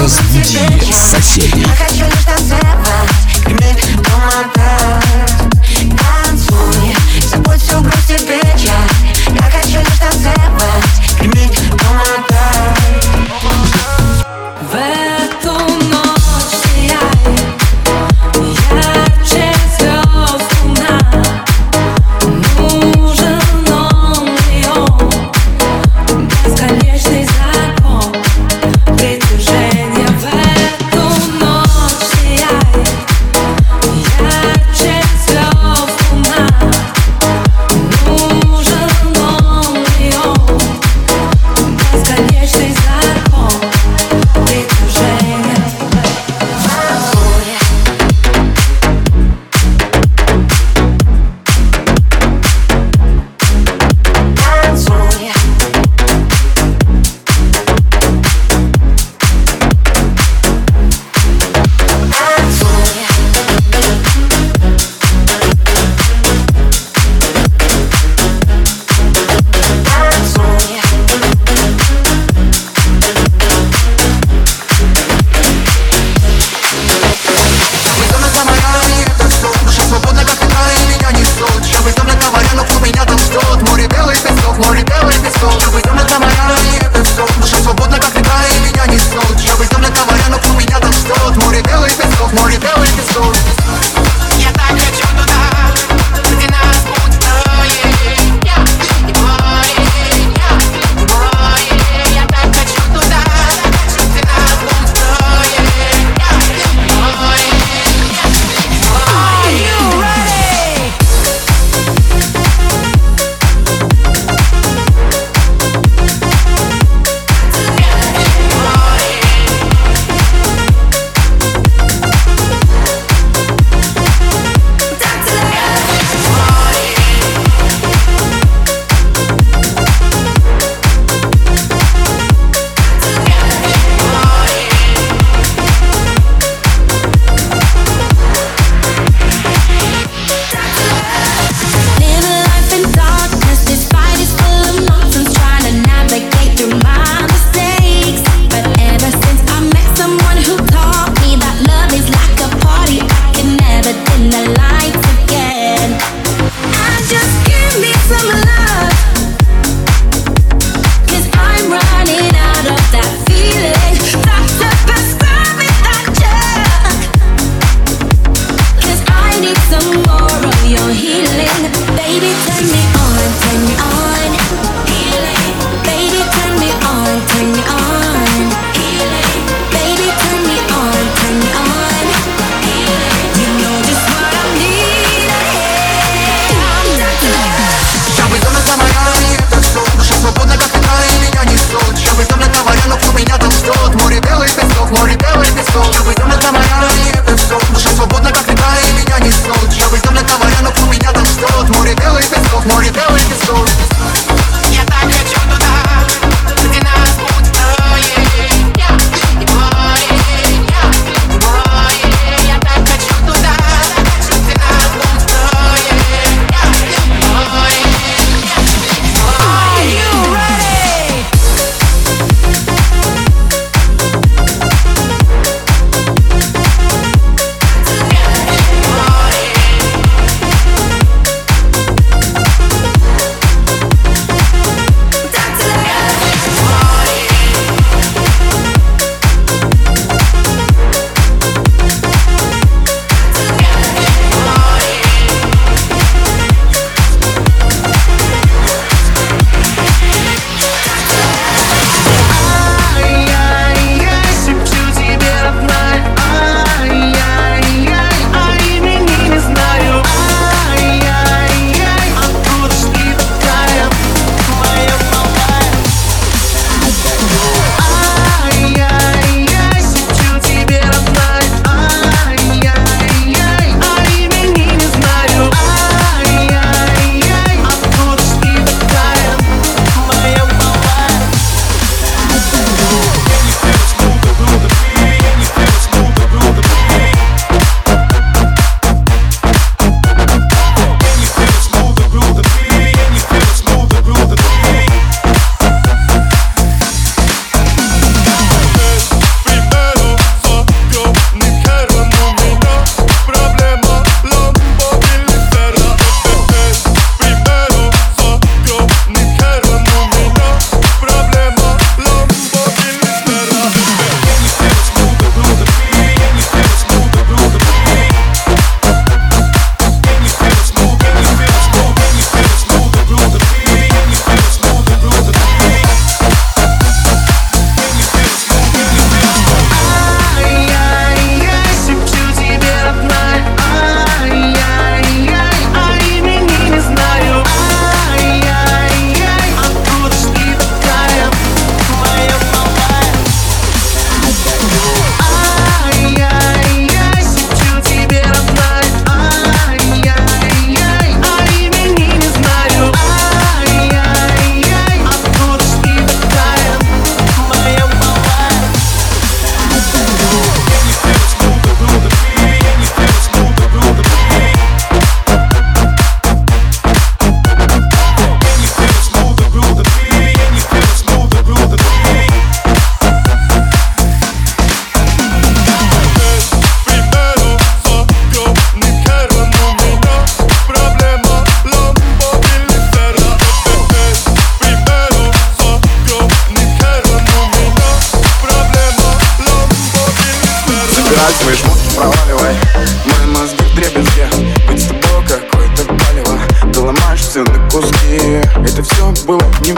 Разбуди соседей. Я хочу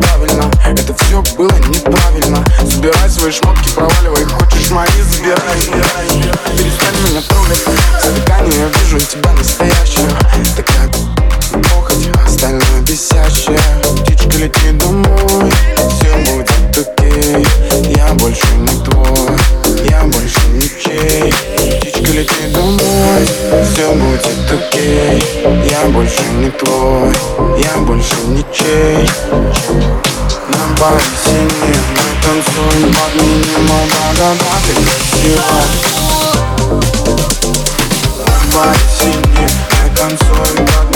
правильно Это все было неправильно. Собирай свои шмотки, проваливай Хочешь мои, забирай, Перестань меня трогать. Затыкание, я вижу тебя настоящую Такая похоть, а остальное бесящее. Птичка лети домой. Все будет окей. Я больше не твой. Я все будет окей. Я больше не твой, я больше не чей. На баре синий мы танцуем под минимум. Да-да-да, ты красива На баре синий мы танцуем под минимум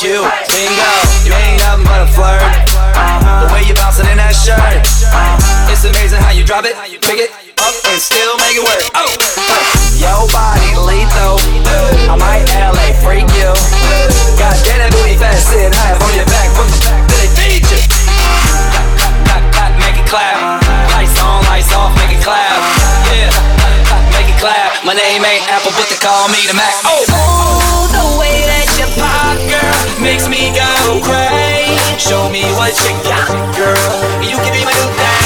You. Bingo, you ain't nothing but a flirt. Uh-huh. The way you bouncing in that shirt. Uh-huh. It's amazing how you drop it, pick it up, and still make it work. Oh, yo body lethal. I might LA freak you. God that booty fat, sitting high up on your back. What the fuck do they feed you? Clap, clap, make it clap. Lights on, lights off, make it clap. Yeah, make it clap. My name ain't Apple, but they call me the Mac. Oh, Ooh, the way girl, makes me go crazy. Show me what you got, girl. You can be my new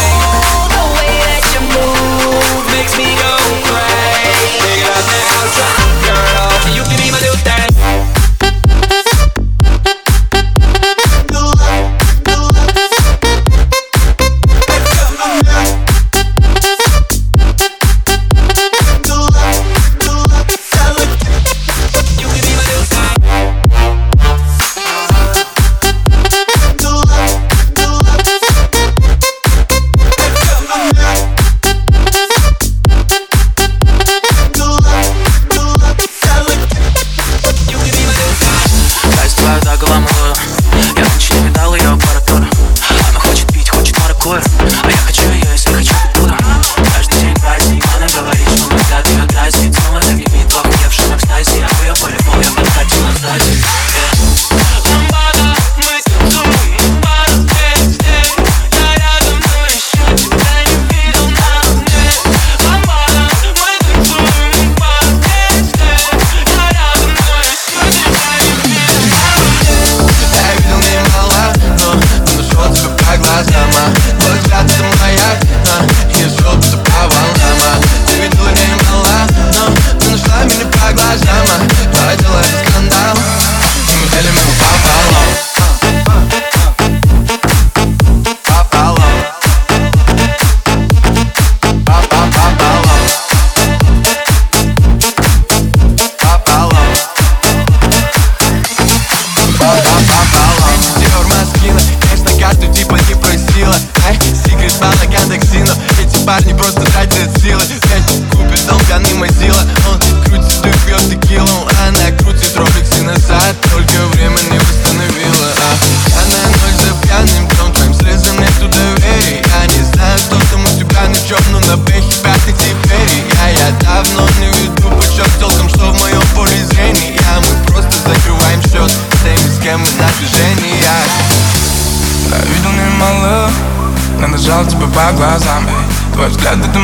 нажал тебя по глазам эй. Твой взгляд это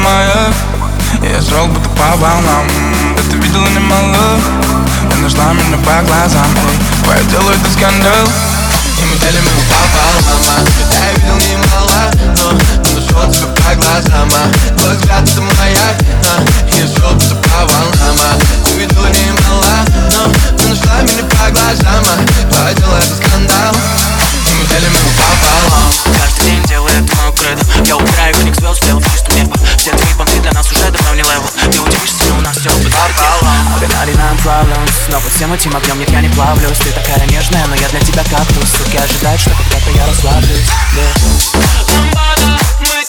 и Я шел будто по волнам Да ты видела немало Ты нашла меня по глазам эй. Твое дело это скандал И мы делим его пополам а. Я видел немало, но не нашел тебя по глазам а. Твой взгляд это маяк, а Я шел просто по волнам. Ты видела немало, но не нашла меня по глазам. Твое дело это скандал И мы делим его Я убираю книг звезд, сделав чистым небо Все твои понты для нас уже давно не левел Ты удивишься, но у нас все Погнали нам problems Но под всем этим огнем нет, я не плавлюсь. Ты такая нежная, но я для тебя кактус. Суки ожидают, что когда-то я расслаблюсь. Yeah. Ламбада, мы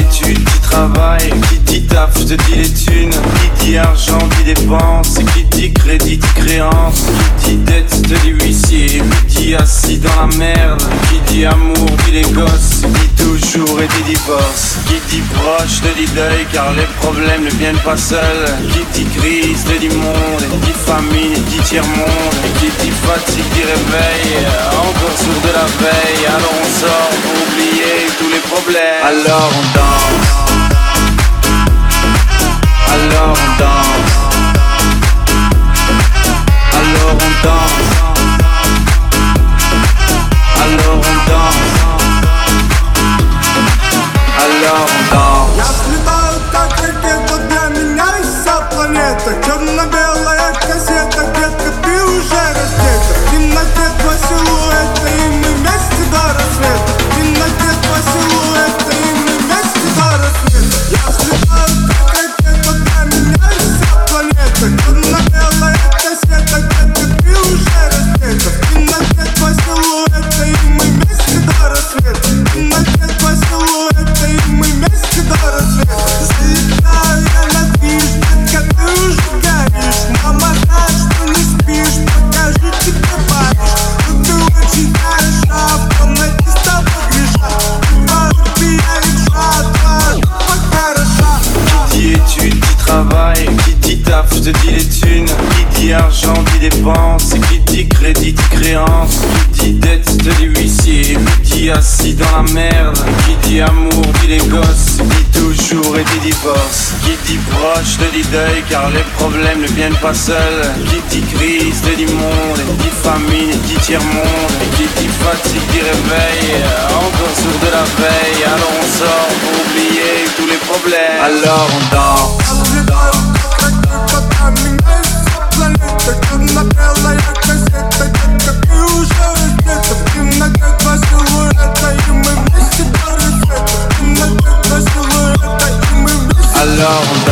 qui travaille qui dit dépenses, qui dit crédit dit créance, qui dit dette te dit huissier, qui dit assis dans la merde, qui dit amour dit les gosses, qui dit toujours et dit divorce, qui dit proche te dit deuil car les problèmes ne viennent pas seuls, qui dit crise te dit monde, qui dit famine dit tiers monde, et qui dit fatigue dit réveil, encore sourd de la veille, alors on sort pour oublier tous les problèmes, alors on danse. long dong proche te dit deuil car les problèmes ne viennent pas seuls. Qui dit crise te dit monde, et dit famine, et dit tiers-monde Et qui dit fatigue dit réveille. encore sourd de la veille Alors on sort pour oublier tous les problèmes. Alors on danse. Alors on danse.